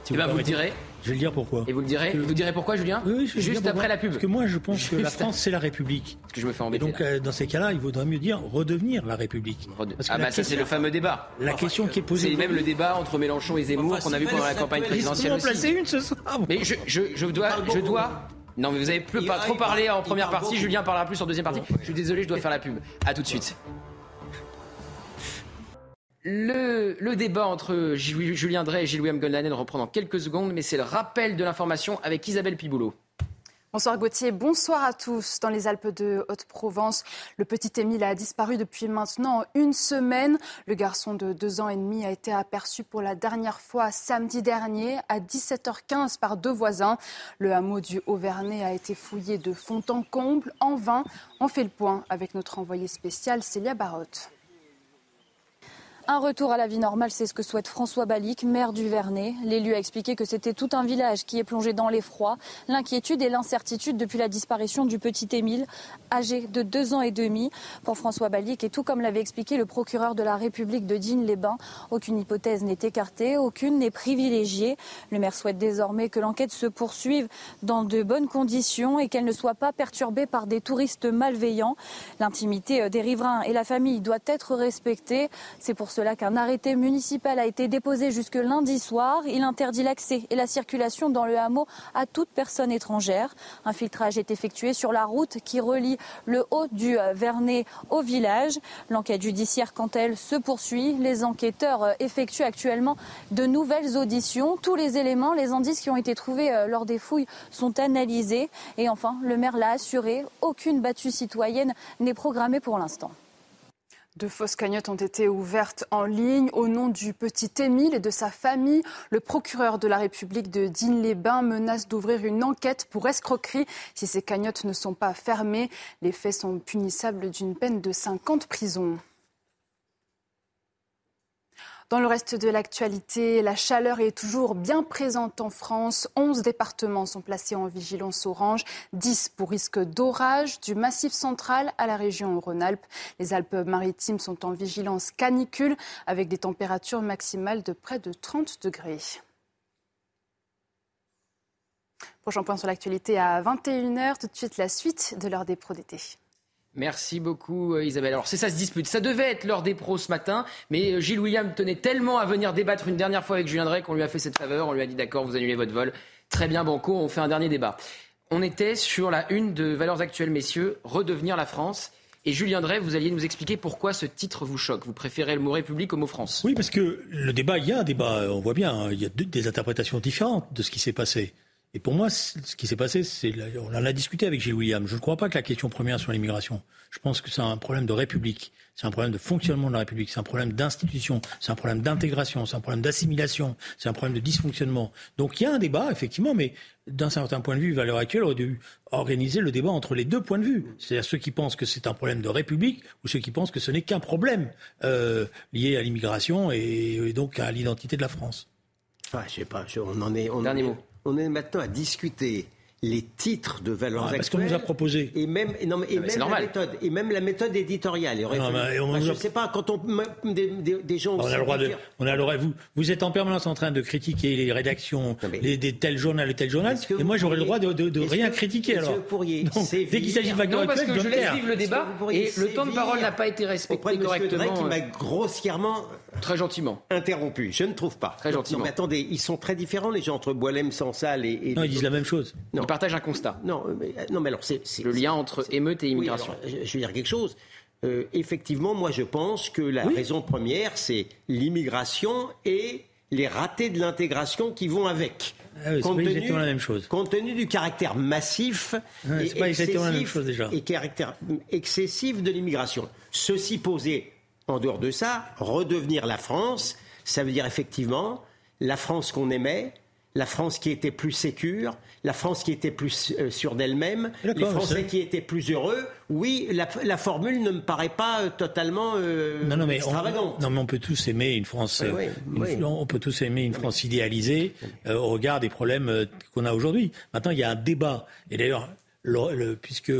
Si eh ben, vous, le direz. Je vais le dire pourquoi. Et vous le direz Vous direz pourquoi, Julien Oui, Juste après la pub. Parce que moi, je pense que la France, c'est la République. Parce que je me fais embêter. Et donc, euh, dans ces cas-là, il vaudrait mieux dire redevenir la République. ah, bah ça, c'est le fameux débat. La question qui est posée. C'est même le débat entre Mélenchon et Zemmour qu'on a vu pendant la campagne présidentielle. Aussi. placer une ce soir. Mais je, je, je dois. Je dois non, mais vous avez plus pas trop parlé en première partie. Julien parlera plus en deuxième partie. Je suis désolé, je dois faire la pub. À tout de suite. Le, débat entre Julien Drey et Gilles-William Goldhanen reprend dans quelques secondes, mais c'est le rappel de l'information avec Isabelle Piboulot. Bonsoir Gauthier, bonsoir à tous. Dans les Alpes de Haute-Provence, le petit Émile a disparu depuis maintenant une semaine. Le garçon de deux ans et demi a été aperçu pour la dernière fois samedi dernier à 17h15 par deux voisins. Le hameau du Haut-Vernay a été fouillé de fond en comble. En vain, on fait le point avec notre envoyé spécial Célia Barotte. Un retour à la vie normale, c'est ce que souhaite François Balic, maire du Vernet. L'élu a expliqué que c'était tout un village qui est plongé dans l'effroi, l'inquiétude et l'incertitude depuis la disparition du petit Émile, âgé de deux ans et demi. Pour François Balic, et tout comme l'avait expliqué le procureur de la République de Digne-les-Bains, aucune hypothèse n'est écartée, aucune n'est privilégiée. Le maire souhaite désormais que l'enquête se poursuive dans de bonnes conditions et qu'elle ne soit pas perturbée par des touristes malveillants. L'intimité des riverains et la famille doit être respectée. C'est pour cela qu'un arrêté municipal a été déposé jusque lundi soir. Il interdit l'accès et la circulation dans le hameau à toute personne étrangère. Un filtrage est effectué sur la route qui relie le haut du Vernet au village. L'enquête judiciaire, quant à elle, se poursuit. Les enquêteurs effectuent actuellement de nouvelles auditions. Tous les éléments, les indices qui ont été trouvés euh, lors des fouilles sont analysés. Et enfin, le maire l'a assuré, aucune battue citoyenne n'est programmée pour l'instant. De fausses cagnottes ont été ouvertes en ligne au nom du petit Émile et de sa famille. Le procureur de la République de Digne-les-Bains menace d'ouvrir une enquête pour escroquerie si ces cagnottes ne sont pas fermées. Les faits sont punissables d'une peine de 5 ans de prison. Dans le reste de l'actualité, la chaleur est toujours bien présente en France. 11 départements sont placés en vigilance orange, 10 pour risque d'orage, du massif central à la région Rhône-Alpes. Les Alpes-Maritimes sont en vigilance canicule avec des températures maximales de près de 30 degrés. Prochain point sur l'actualité à 21h. Tout de suite, la suite de l'heure des pros d'été. Merci beaucoup euh, Isabelle. Alors c'est ça se dispute. Ça devait être l'heure des pros ce matin, mais euh, Gilles William tenait tellement à venir débattre une dernière fois avec Julien Drey qu'on lui a fait cette faveur. On lui a dit d'accord, vous annulez votre vol. Très bien Banco, on fait un dernier débat. On était sur la une de Valeurs Actuelles, messieurs, redevenir la France. Et Julien Drey, vous alliez nous expliquer pourquoi ce titre vous choque. Vous préférez le mot République au mot France Oui, parce que le débat, il y a un débat, on voit bien, hein. il y a des interprétations différentes de ce qui s'est passé. Et pour moi, ce qui s'est passé, c'est, on en a discuté avec Gilles William. Je ne crois pas que la question première soit l'immigration. Je pense que c'est un problème de République. C'est un problème de fonctionnement de la République. C'est un problème d'institution. C'est un problème d'intégration. C'est un problème d'assimilation. C'est un problème de dysfonctionnement. Donc il y a un débat, effectivement, mais d'un certain point de vue, à l'heure actuelle, on aurait dû organiser le débat entre les deux points de vue. C'est-à-dire ceux qui pensent que c'est un problème de République ou ceux qui pensent que ce n'est qu'un problème euh, lié à l'immigration et, donc à l'identité de la France. Enfin, je sais pas, on en est. On Dernier mot on est maintenant à discuter les titres de valeurs ah, actuelles. Parce qu'on nous a proposé. Et même, non, et même la méthode, et même la méthode éditoriale. je ne sais pas, quand on des, des, gens. On a le droit de. On a le droit, vous, vous êtes en permanence en train de critiquer les rédactions, les, des tel journal et tel journal. Et moi, j'aurais le droit de, de, rien critiquer alors. Pourriez dès qu'il s'agit de valeurs actuelles, parce que je laisse vivre le débat et le temps de parole n'a pas été respecté correctement. qui m'a grossièrement Très gentiment. Interrompu. Je ne trouve pas. Très gentiment. Non, mais attendez, ils sont très différents, les gens, entre Boilem, Sansal et, et. Non, ils disent la même chose. Non. Ils partagent un constat. Non, mais, non, mais alors, c'est. Le lien entre émeute et immigration. je vais dire quelque chose. Euh, effectivement, moi, je pense que la raison première, c'est l'immigration et les ratés de l'intégration qui vont avec. Ah oui, compte, tenu, la même chose. compte tenu du caractère massif et, pas excessif, la même chose déjà. et caractère excessif de l'immigration. Ceci posé en dehors de ça, redevenir la France, ça veut dire effectivement la France qu'on aimait, la France qui était plus sécure, la France qui était plus euh, sûre d'elle-même, les Français qui étaient plus heureux. Oui, la, formule ne me paraît pas euh, totalement euh, non, non, mais extravagante. On, non, mais on peut tous aimer une France. On peut tous aimer une France idéalisée au regard des problèmes qu'on a aujourd'hui. Maintenant, il y a un débat. Et d'ailleurs, puisque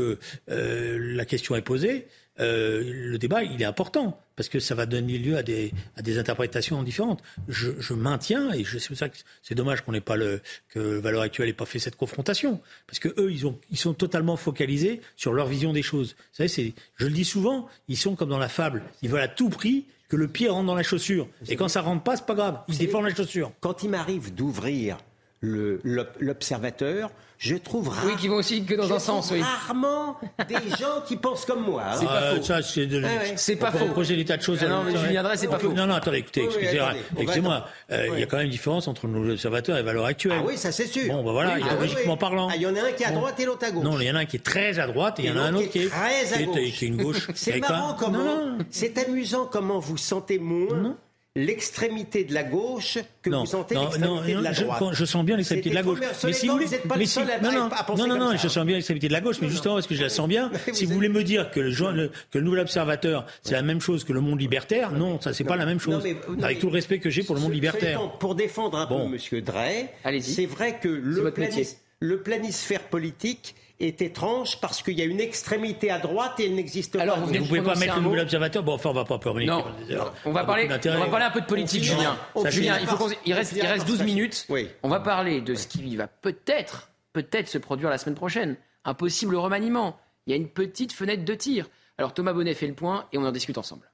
la question est posée, le débat, il est important parce que ça va donner lieu à des, à des interprétations différentes. Je, je maintiens, et c'est pour ça que c'est dommage qu'on n'ait pas le, que Valeur Actuelle n'ait pas fait cette confrontation, parce que eux, ils, ont, ils sont totalement focalisés sur leur vision des choses. Vous savez, c'est, je le dis souvent, ils sont comme dans la fable, ils veulent à tout prix que le pied rentre dans la chaussure. Et quand ça rentre pas, c'est pas grave, ils défendent la chaussure. Quand il m'arrive d'ouvrir l'observateur, je trouve rare, Oui, qui vont aussi que dans un sens, oui. Rarement des [LAUGHS] gens qui pensent comme moi. C'est pas euh, faux. Ça, c'est de... c'est pas faux. Projet des tas de choses. Ah non, mais Julien Drey, c'est pas faux. Non, non, attendez, écoutez, excusez-moi. Excusez euh, Il y a quand même une différence entre nos observateurs et valeurs actuelles. Ah oui, ça c'est sûr. Bon, ben voilà, ah, idéologiquement parlant. Ah, il y en a un qui est à droite et l'autre à gauche. Non, il y en a un qui est très à droite et il y en a un autre qui est très à gauche. Qui est une gauche. [LAUGHS] C'est marrant comment. C'est amusant comment vous sentez moins l'extrémité de la gauche que vous sentez l'extrémité de la droite. Je, je sens bien l'extrémité de la gauche. Mais si vous voulez, mais si, non, non, non, non, non, je sens bien l'extrémité de la gauche, mais justement parce que je la sens bien. [LAUGHS] Si vous voulez me dire que le, que le nouvel observateur c'est la même chose que le monde libertaire, non, ça c'est pas la même chose. Avec tout le respect que j'ai pour le monde libertaire. Pour défendre un peu M. Drey, c'est vrai que le planisphère politique est étrange parce qu'il y a une extrémité à droite et elle n'existe pas. Alors, vous ne pouvez pas mettre le nouvel observateur Bon, enfin, on va pas permettre. Non, on va, parler, on va parler un peu de politique, Julien. Julien, il, faut il, reste, il reste 12 minutes. On va parler de ce qui va peut-être, peut-être se produire la semaine prochaine. Un possible remaniement. Il y a une petite fenêtre de tir. Alors, Thomas Bonnet fait le point et on en discute ensemble.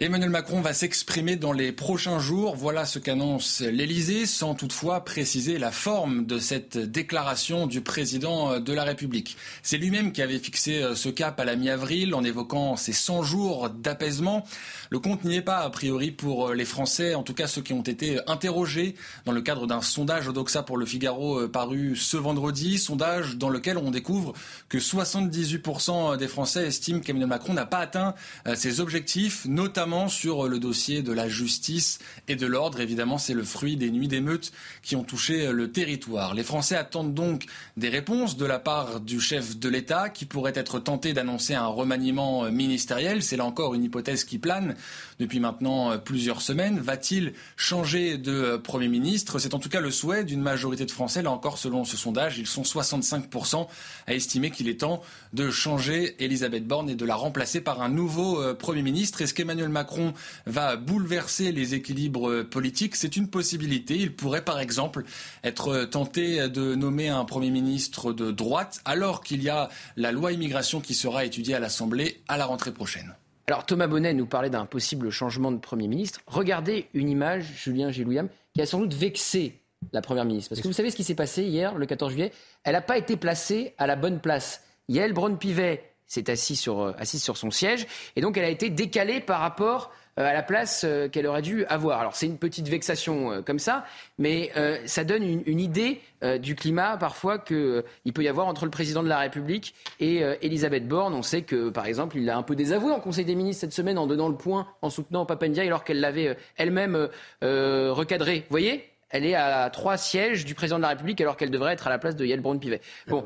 Emmanuel Macron va s'exprimer dans les prochains jours. Voilà ce qu'annonce l'Elysée, sans toutefois préciser la forme de cette déclaration du président de la République. C'est lui-même qui avait fixé euh, ce cap à la mi-avril en évoquant ces 100 jours d'apaisement. Le compte n'y est pas, a priori, pour euh, les Français, en tout cas ceux qui ont été interrogés dans le cadre d'un sondage Odoxa pour le Figaro euh, paru ce vendredi. Sondage dans lequel on découvre que 78% des Français estiment qu'Emmanuel Macron n'a pas atteint ses objectifs, notamment sur le dossier de la justice et de l'ordre. Évidemment, c'est le fruit des nuits d'émeutes qui ont touché le territoire. Les Français attendent donc des réponses de la part du chef de l'État qui pourrait être tenté d'annoncer un remaniement ministériel. C'est là encore une hypothèse qui plane depuis maintenant plusieurs semaines. Va-t-il changer de Premier ministre? C'est en tout cas le souhait d'une majorité de Français. Là encore, selon ce sondage, ils sont 65% à estimer qu'il est temps de changer Elisabeth Borne et de la remplacer par un nouveau euh, Premier ministre. Est-ce qu'Emmanuel Macron va bouleverser les équilibres politiques C'est une possibilité. Il pourrait par exemple être tenté de nommer un Premier ministre de droite alors qu'il y a la loi immigration qui sera étudiée à l'Assemblée à la rentrée prochaine. Alors Thomas Bonnet nous parlait d'un possible changement de Premier ministre. Regardez une image, Julien Gillouiam, qui a sans doute vexé la Première ministre. Parce que vous savez ce qui s'est passé hier, le 14 juillet? Elle n'a pas été placée à la bonne place. Yael Braun-Pivet s'est assise sur, euh, assise sur son siège et donc elle a été décalée par rapport euh, à la place euh, qu'elle aurait dû avoir. Alors c'est une petite vexation comme ça, mais ça donne une, idée du climat parfois qu'il peut y avoir entre le président de la République et Elisabeth Borne. On sait que par exemple il a un peu désavoué en Conseil des ministres cette semaine en donnant le point, en soutenant Papendia alors qu'elle l'avait elle-même recadré. Vous voyez? Elle est à trois sièges du président de la République alors qu'elle devrait être à la place de Yael Braun-Pivet. Bon,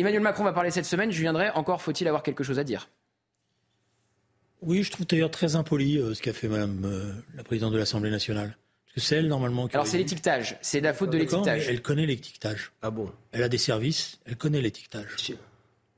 Emmanuel Macron va parler cette semaine. Je viendrai. Encore faut-il avoir quelque chose à dire Oui, je trouve d'ailleurs très impoli euh, ce qu'a fait Madame euh, la présidente de l'Assemblée nationale. Parce que c'est elle normalement qui. Alors c'est l'étiquetage. C'est la faute de l'étiquetage. Elle connaît l'étiquetage. Ah bon? Elle a des services. Elle connaît l'étiquetage.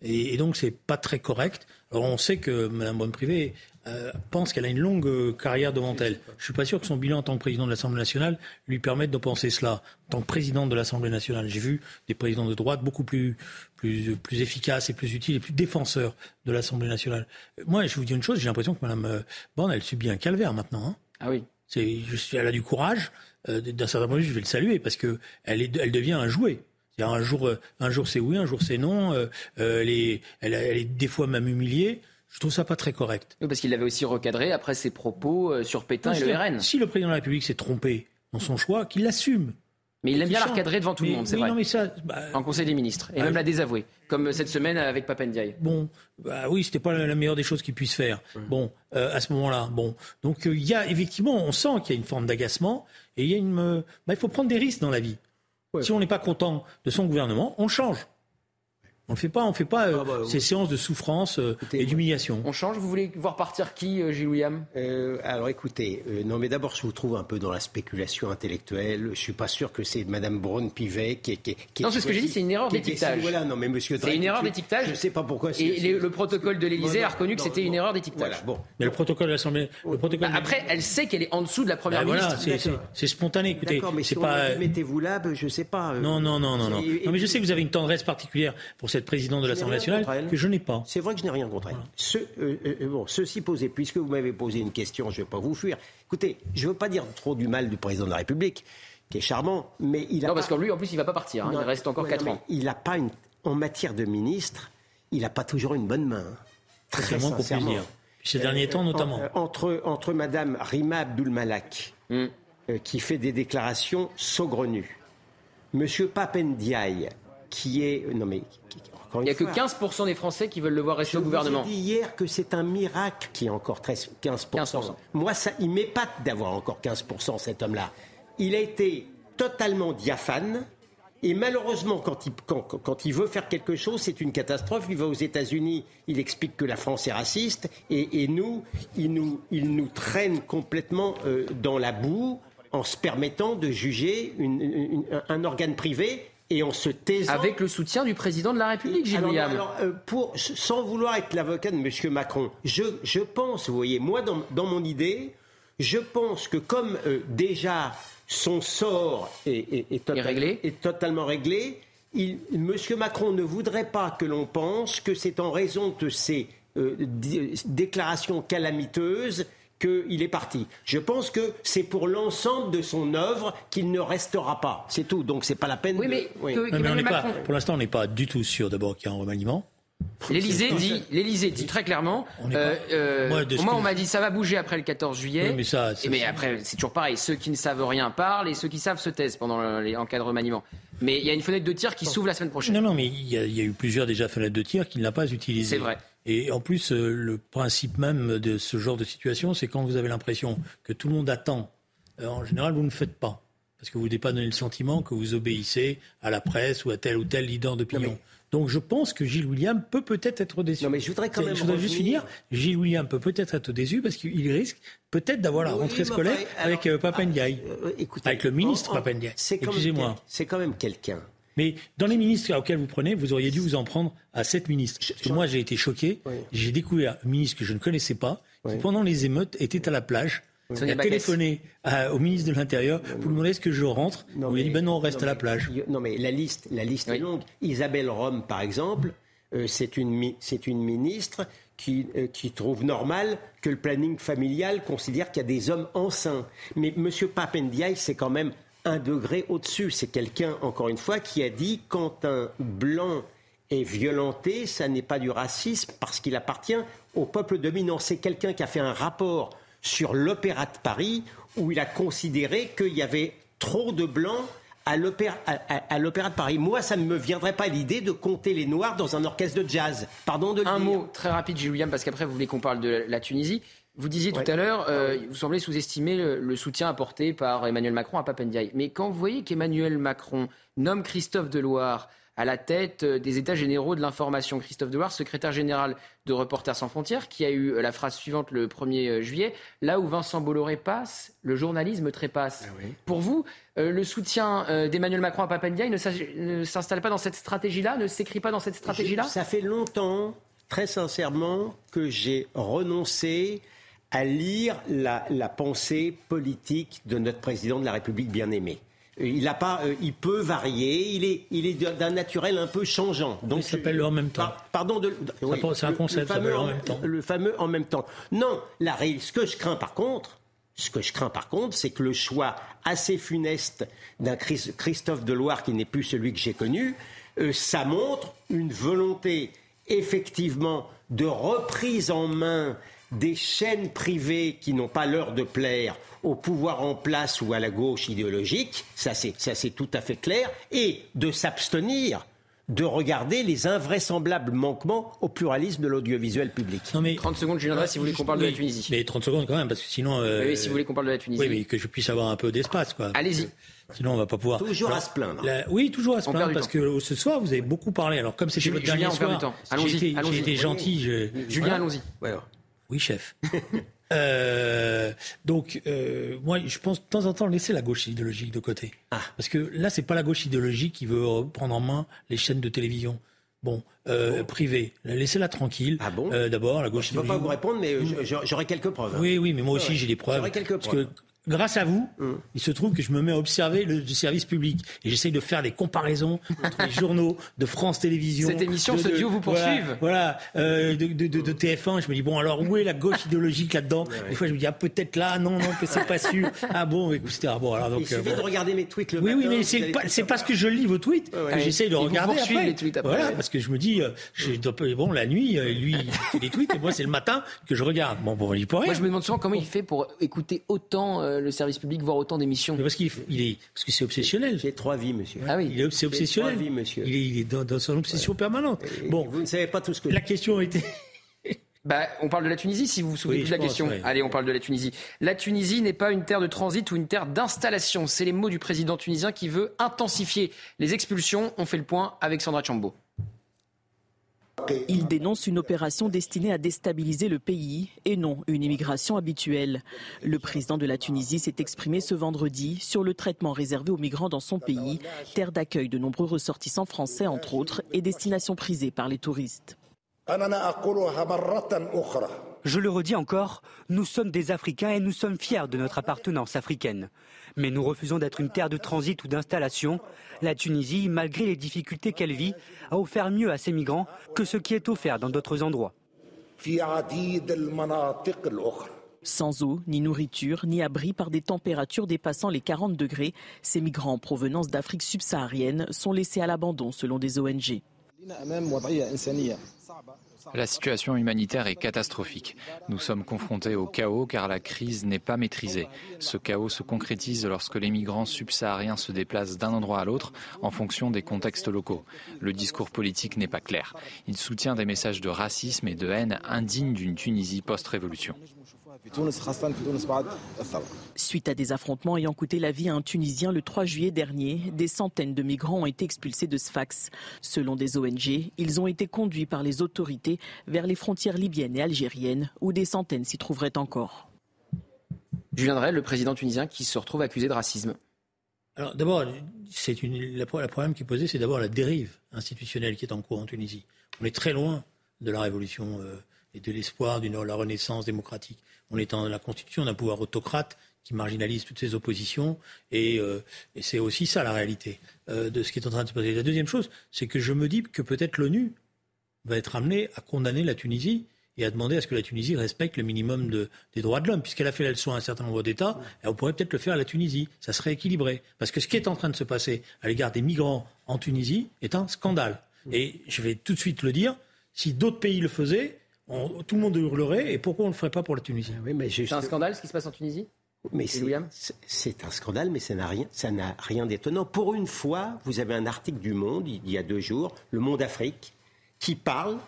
Et, et, donc c'est pas très correct. Alors on sait que Madame Bonne-Privé euh, pense qu'elle a une longue euh, carrière devant elle. Je suis pas sûr que son bilan en tant que président de l'Assemblée nationale lui permette de penser cela. En tant que président de l'Assemblée nationale, j'ai vu des présidents de droite beaucoup plus, plus, plus efficaces et plus utiles et plus défenseurs de l'Assemblée nationale. Moi, je vous dis une chose, j'ai l'impression que Mme euh, Borne, elle subit un calvaire maintenant. Hein. Ah oui. C'est, elle a du courage. d'un certain point de vue, je vais le saluer parce que elle, est, elle devient un jouet. Un jour, un jour c'est oui, un jour c'est non. elle, est, elle, elle est des fois même humiliée. Je trouve ça pas très correct. Oui, parce qu'il l'avait aussi recadré après ses propos euh, sur Pétain et le RN. Si le président de la République s'est trompé dans son choix, qu'il l'assume. Mais il aime bien la recadrer devant tout le monde, c'est oui, vrai. Non, mais ça, bah, En Conseil des ministres. Et Bah, même la désavouer. Comme cette semaine avec Papendiaï. Bon, bah oui, c'était pas la meilleure des choses qu'il puisse faire. Bon, euh, à ce moment-là, bon, donc euh, il y a effectivement, on sent qu'il y a une forme d'agacement et il y a une, euh, bah, il faut prendre des risques dans la vie. Ouais. Si on n'est pas content de son gouvernement, on change. On ne fait pas, on fait pas euh, Ah bah, ces séances de souffrance euh, Écoutez, et d'humiliation. On change Vous voulez voir partir qui, euh, Gilles William? Euh, alors écoutez, euh, non mais d'abord je vous trouve un peu dans la spéculation intellectuelle. Je suis pas sûr que c'est Madame Braun-Pivet qui est. Qui, Non, c'est ce que j'ai dit, c'est une erreur d'étiquetage. Voilà, non mais Monsieur. C'est une erreur d'étiquetage. Je sais pas pourquoi. c'est- Et les- le protocole de l'Élysée Non, a reconnu que c'était une erreur d'étiquetage. Voilà, bon. Mais le protocole de l'Assemblée, le protocole. Bah, après, elle sait qu'elle est en dessous de la première Bah, voilà, ministre. c'est- c'est spontané. Écoutez, D'accord, mais c'est si pas. mettez-vous là, ben, je sais pas. Non, non, non, non, Non, mais je sais que vous avez une tendresse particulière pour cette présidente de l'Assemblée nationale que je n'ai pas. C'est vrai que je n'ai rien contre elle. Ce, euh, euh, bon, ceci posé, puisque vous m'avez posé une question, je ne vais pas vous fuir. Écoutez, je ne veux pas dire trop du mal du président de la République, qui est charmant, mais il a Non, pas- parce que lui, en plus, il va pas partir. hein. Il reste encore ouais, 4 non, ans. Il n'a pas une, en matière de ministre, il n'a pas toujours une bonne main. Très le moins qu'on puisse sincèrement. dire. Ces derniers temps, notamment. En- euh, entre, entre Madame Rima Abdul-Malak, euh, qui fait des déclarations saugrenues, Monsieur Papendiaï, qui est. euh, Non, mais. Il n'y a que fois, 15% des Français qui veulent le voir rester au gouvernement. vous ai dit hier que c'est un miracle qui est encore 13, 15%. 15%. Moi, ça, il m'épate d'avoir encore 15%, cet homme-là. Il a été totalement diaphane. Et malheureusement, quand il, quand, quand- quand il veut faire quelque chose, c'est une catastrophe. Il va aux États-Unis, il explique que la France est raciste. Et, et nous, il nous, il nous traîne complètement euh, dans la boue en se permettant de juger une- une- un- un organe privé et en se taisant. Avec le soutien du président de la République, Gilles Alors, alors, euh, pour, sans vouloir être l'avocat de M. Macron, je, je pense, vous voyez, moi, dans, dans mon idée, je pense que comme euh, déjà son sort est, est- est total- réglé. est totalement réglé, il, M. Macron ne voudrait pas que l'on pense que c'est en raison de ces euh, déclarations calamiteuses qu'il est parti. Je pense que c'est pour l'ensemble de son œuvre qu'il ne restera pas. C'est tout. Donc c'est pas la peine Oui, de... mais oui. que- Non, mais on pas, pour l'instant, on n'est pas du tout sûr d'abord qu'il y a un remaniement. L'Élysée dit, l'Élysée dit très clairement. On euh, pas- euh, Moi, de on m'a dit ça va bouger après le 14 juillet. Oui, mais ça, ça- Et mais après, c'est toujours pareil. Ceux qui ne savent rien parlent et ceux qui savent se taisent pendant le- les, en cas de remaniement. Mais il y a une fenêtre de tir qui s'ouvre la semaine prochaine. Non, non, mais il y, a, il y a eu plusieurs déjà fenêtres de tir qu'il n'a pas utilisées. C'est vrai. Et en plus, euh, le principe même de ce genre de situation, c'est quand vous avez l'impression que tout le monde attend. euh, en général, vous ne faites pas. Parce que vous n'avez pas donné le sentiment que vous obéissez à la presse ou à tel ou tel leader d'opinion. Donc je pense que Gilles William peut peut-être être déçu. Non, mais je voudrais quand même Je voudrais juste finir. Gilles William peut peut-être être déçu parce qu'il risque peut-être d'avoir la Oui, rentrée scolaire alors, avec euh, Papendiaï. Euh, écoutez, Avec le ministre en- en- Papendiaï. Excusez-moi. C'est quand même quelqu'un. Mais dans les ministres auxquels vous prenez, vous auriez dû vous en prendre à sept ministres. Parce que moi, j'ai été choqué. Oui. J'ai découvert un ministre que je ne connaissais pas, qui pendant les émeutes était à la plage. Il a téléphoné à- au ministre de l'Intérieur pour lui demander est-ce que je rentre. Non, il a dit mais- ben non, on reste non, à la mais- plage. Non, mais la liste, la liste Oui. est longue. Isabelle Rome, par exemple, euh, c'est une, ministre qui, euh, qui trouve normal que le planning familial considère qu'il y a des hommes enceints. Mais M. Papendiaï, c'est quand même un degré au-dessus. C'est quelqu'un, encore une fois, qui a dit quand un blanc est violenté, ça n'est pas du racisme parce qu'il appartient au peuple dominant. C'est quelqu'un qui a fait un rapport sur l'Opéra de Paris où il a considéré qu'il y avait trop de blancs à l'opéra, à- à- à l'Opéra de Paris. Moi, ça ne me viendrait pas l'idée de compter les Noirs dans un orchestre de jazz. Pardon de le Un dire. mot très rapide, William, parce qu'après vous voulez qu'on parle de la Tunisie. Vous disiez Ouais. tout à l'heure, euh, vous semblez sous-estimer le, le soutien apporté par Emmanuel Macron à Papendiaï. Mais quand vous voyez qu'Emmanuel Macron nomme Christophe Deloire à la tête euh, des États généraux de l'information, Christophe Deloire, secrétaire général de Reporters sans frontières, qui a eu euh, la phrase suivante le 1er juillet, là où Vincent Bolloré passe, le journalisme trépasse. Ah Pour vous, euh, le soutien euh, d'Emmanuel Macron à Papendiaï ne s'installe pas dans cette stratégie-là, ne s'écrit pas dans cette stratégie-là? Ça fait longtemps, très sincèrement, que j'ai renoncé à lire la, la pensée politique de notre président de la République bien-aimé. Euh, Il, a pas, euh, il peut varier, il est, il est d'un naturel un peu changeant. Donc, Il s'appelle le en même temps. Par- pardon de. oui, c'est un concept, le fameux en même temps. Le fameux en même temps. Non, la, ce que je crains par contre, ce que je crains par contre, c'est que le choix assez funeste d'un Chris- Christophe Deloire qui n'est plus celui que j'ai connu, euh, ça montre une volonté effectivement de reprise en main des chaînes privées qui n'ont pas l'heure de plaire au pouvoir en place ou à la gauche idéologique, ça c'est tout à fait clair, et de s'abstenir de regarder les invraisemblables manquements au pluralisme de l'audiovisuel public. Non mais 30 secondes, Julien si vous voulez qu'on parle de la Tunisie. Mais 30 secondes quand même, parce que sinon. Euh, oui, si vous voulez qu'on parle de la Tunisie. Oui, mais que je puisse avoir un peu d'espace, quoi. Allez-y. Sinon, on va pas pouvoir. Toujours à se plaindre. Oui, toujours à se plaindre, parce que ce soir, vous avez beaucoup parlé. Alors, comme c'était votre dernier soir, j'ai été, été, gentil. Je... Julien, allons-y. Oui, chef. [LAUGHS] Euh, donc, euh, moi, je pense de temps en temps laisser la gauche idéologique de côté. Ah. Parce que là, c'est pas la gauche idéologique qui veut prendre en main les chaînes de télévision. Bon, euh, privée, laissez-la tranquille. Ah bon euh, D'abord, la gauche. Je ne peux pas vous répondre, mais j'aurai quelques preuves. Oui, oui, mais moi aussi j'ai des preuves. Quelques preuves grâce à vous, hum. il se trouve que je me mets à observer le, service public et j'essaye de faire des comparaisons entre les [LAUGHS] journaux de France Télévisions. Cette émission, ce duo vous poursuivent. Voilà, euh, de, de, de, TF1. Je me dis bon, alors où est la gauche idéologique là-dedans Des fois, je me dis ah peut-être là, non, non, que c'est pas sûr. Ah bon, écoutez, ah bon, alors donc. Il suffit euh, de regarder mes tweets le oui, matin. Oui, mais c'est pas, c'est parce que je lis vos tweets que j'essaye de regarder après. les tweets après. Voilà, parce que je me dis, euh, bon, la nuit, lui, il fait des tweets et moi, c'est le matin que je regarde. Bon, bon, il pourrait. Moi, je me demande souvent comment il fait pour écouter autant le service public autant d'émissions Parce qu'il est, parce que c'est obsessionnel. J'ai trois vies, monsieur. Ah oui, il est, c'est obsessionnel. Trois vies, monsieur. Il est, dans, son obsession permanente. bon, vous ne savez pas tout ce que. La question était. [LAUGHS] Bah, on parle de la Tunisie, si vous vous souvenez de la question. Allez, on parle de la Tunisie. La Tunisie n'est pas une terre de transit ou une terre d'installation. C'est les mots du président tunisien qui veut intensifier les expulsions. On fait le point avec Sandra Chambo. Il dénonce une opération destinée à déstabiliser le pays et non une immigration habituelle. Le président de la Tunisie s'est exprimé ce vendredi sur le traitement réservé aux migrants dans son pays, terre d'accueil de nombreux ressortissants français entre autres et destination prisée par les touristes. Je le redis encore, nous sommes des Africains et nous sommes fiers de notre appartenance africaine. Mais nous refusons d'être une terre de transit ou d'installation. La Tunisie, malgré les difficultés qu'elle vit, a offert mieux à ses migrants que ce qui est offert dans d'autres endroits. Sans eau, ni nourriture, ni abri par des températures dépassant les 40 degrés, ces migrants en provenance d'Afrique subsaharienne sont laissés à l'abandon selon des ONG. La situation humanitaire est catastrophique. Nous sommes confrontés au chaos car la crise n'est pas maîtrisée. Ce chaos se concrétise lorsque les migrants subsahariens se déplacent d'un endroit à l'autre en fonction des contextes locaux. Le discours politique n'est pas clair. Il soutient des messages de racisme et de haine indignes d'une Tunisie post-révolution. Suite à des affrontements ayant coûté la vie à un Tunisien le 3 juillet dernier, des centaines de migrants ont été expulsés de Sfax. Selon des ONG, ils ont été conduits par les autorités vers les frontières libyennes et algériennes, où des centaines s'y trouveraient encore. Julien Drey, le président tunisien qui se retrouve accusé de racisme. Alors d'abord, c'est le problème qui est posé, c'est d'abord la dérive institutionnelle qui est en cours en Tunisie. On est très loin de la révolution euh, et de l'espoir de la renaissance démocratique. On est dans la constitution d'un pouvoir autocrate qui marginalise toutes ses oppositions. Et, euh, c'est aussi ça la réalité euh, de ce qui est en train de se passer. La deuxième chose, c'est que je me dis que peut-être l'ONU va être amenée à condamner la Tunisie et à demander à ce que la Tunisie respecte le minimum des droits de l'homme. Puisqu'elle a fait la leçon à un certain nombre d'États, on pourrait peut-être le faire à la Tunisie. Ça serait équilibré. Parce que ce qui est en train de se passer à l'égard des migrants en Tunisie est un scandale. Et je vais tout de suite le dire, si d'autres pays le faisaient, tout le monde hurlerait. Et pourquoi on ne le ferait pas pour la Tunisie? C'est un scandale ce qui se passe en Tunisie? Mais c'est un scandale, mais ça n'a rien, rien d'étonnant. Pour une fois, vous avez un article du Monde, il y a deux jours, Le Monde Afrique, qui parle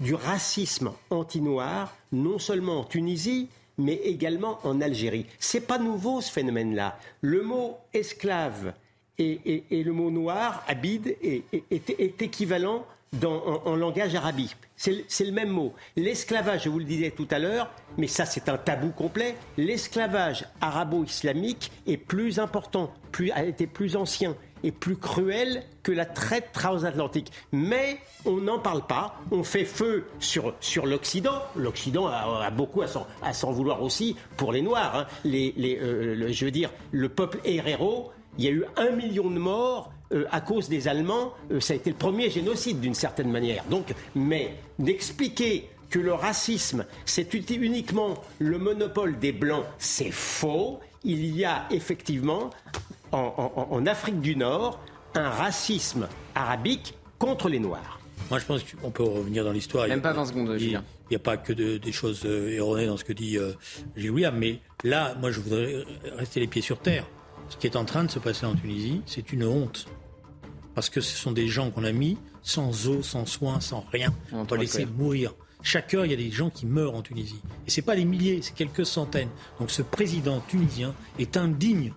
du racisme anti-noir, non seulement en Tunisie, mais également en Algérie. C'est pas nouveau ce phénomène-là. Le mot esclave et, le mot noir, abid, est, est équivalent en, langage arabique. C'est le même mot. L'esclavage, je vous le disais tout à l'heure, mais ça c'est un tabou complet, l'esclavage arabo-islamique est plus important, plus, a été plus ancien et plus cruel que la traite transatlantique. Mais on n'en parle pas, on fait feu sur, sur l'Occident. L'Occident a, beaucoup à s'en vouloir aussi pour les Noirs. Hein. Euh, je veux dire, le peuple héréro, il y a eu un million de morts euh, à cause des Allemands, euh, ça a été le premier génocide d'une certaine manière. Donc, mais d'expliquer que le racisme, c'est uniquement le monopole des Blancs, c'est faux. Il y a effectivement en, Afrique du Nord un racisme arabique contre les Noirs. Moi, je pense qu'on peut revenir dans l'histoire. Même pas 20 secondes, Il n'y a pas que des choses euh, erronées dans ce que dit euh, Gilles William. Mais là, moi, je voudrais rester les pieds sur terre. Ce qui est en train de se passer en Tunisie, c'est une honte. Parce que ce sont des gens qu'on a mis sans eau, sans soins, sans rien. On doit laisser mourir. Chaque heure, il y a des gens qui meurent en Tunisie. Et ce n'est pas des milliers, c'est quelques centaines. Donc ce président tunisien est indigne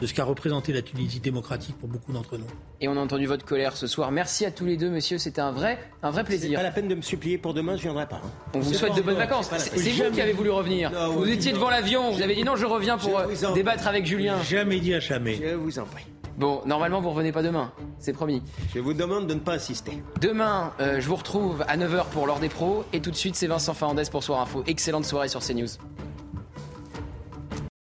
de ce qu'a représenté la Tunisie démocratique pour beaucoup d'entre nous. Et on a entendu votre colère ce soir. Merci à tous les deux, messieurs. C'était un vrai, un vrai plaisir. C'est pas la peine de me supplier pour demain, je viendrai pas. Hein. On vous souhaite de bonnes vacances. C'est vous qui avez voulu revenir. vous étiez devant l'avion. Vous avez dit non, je reviens pour euh, débattre avec Julien. Jamais dit à jamais. Je vous en prie. Bon, normalement, vous revenez pas demain, c'est promis. Je vous demande de ne pas insister. Demain, euh, je vous retrouve à 9h pour l'heure des pros. Et tout de suite, c'est Vincent Fernandez pour Soir Info. Excellente soirée sur CNews.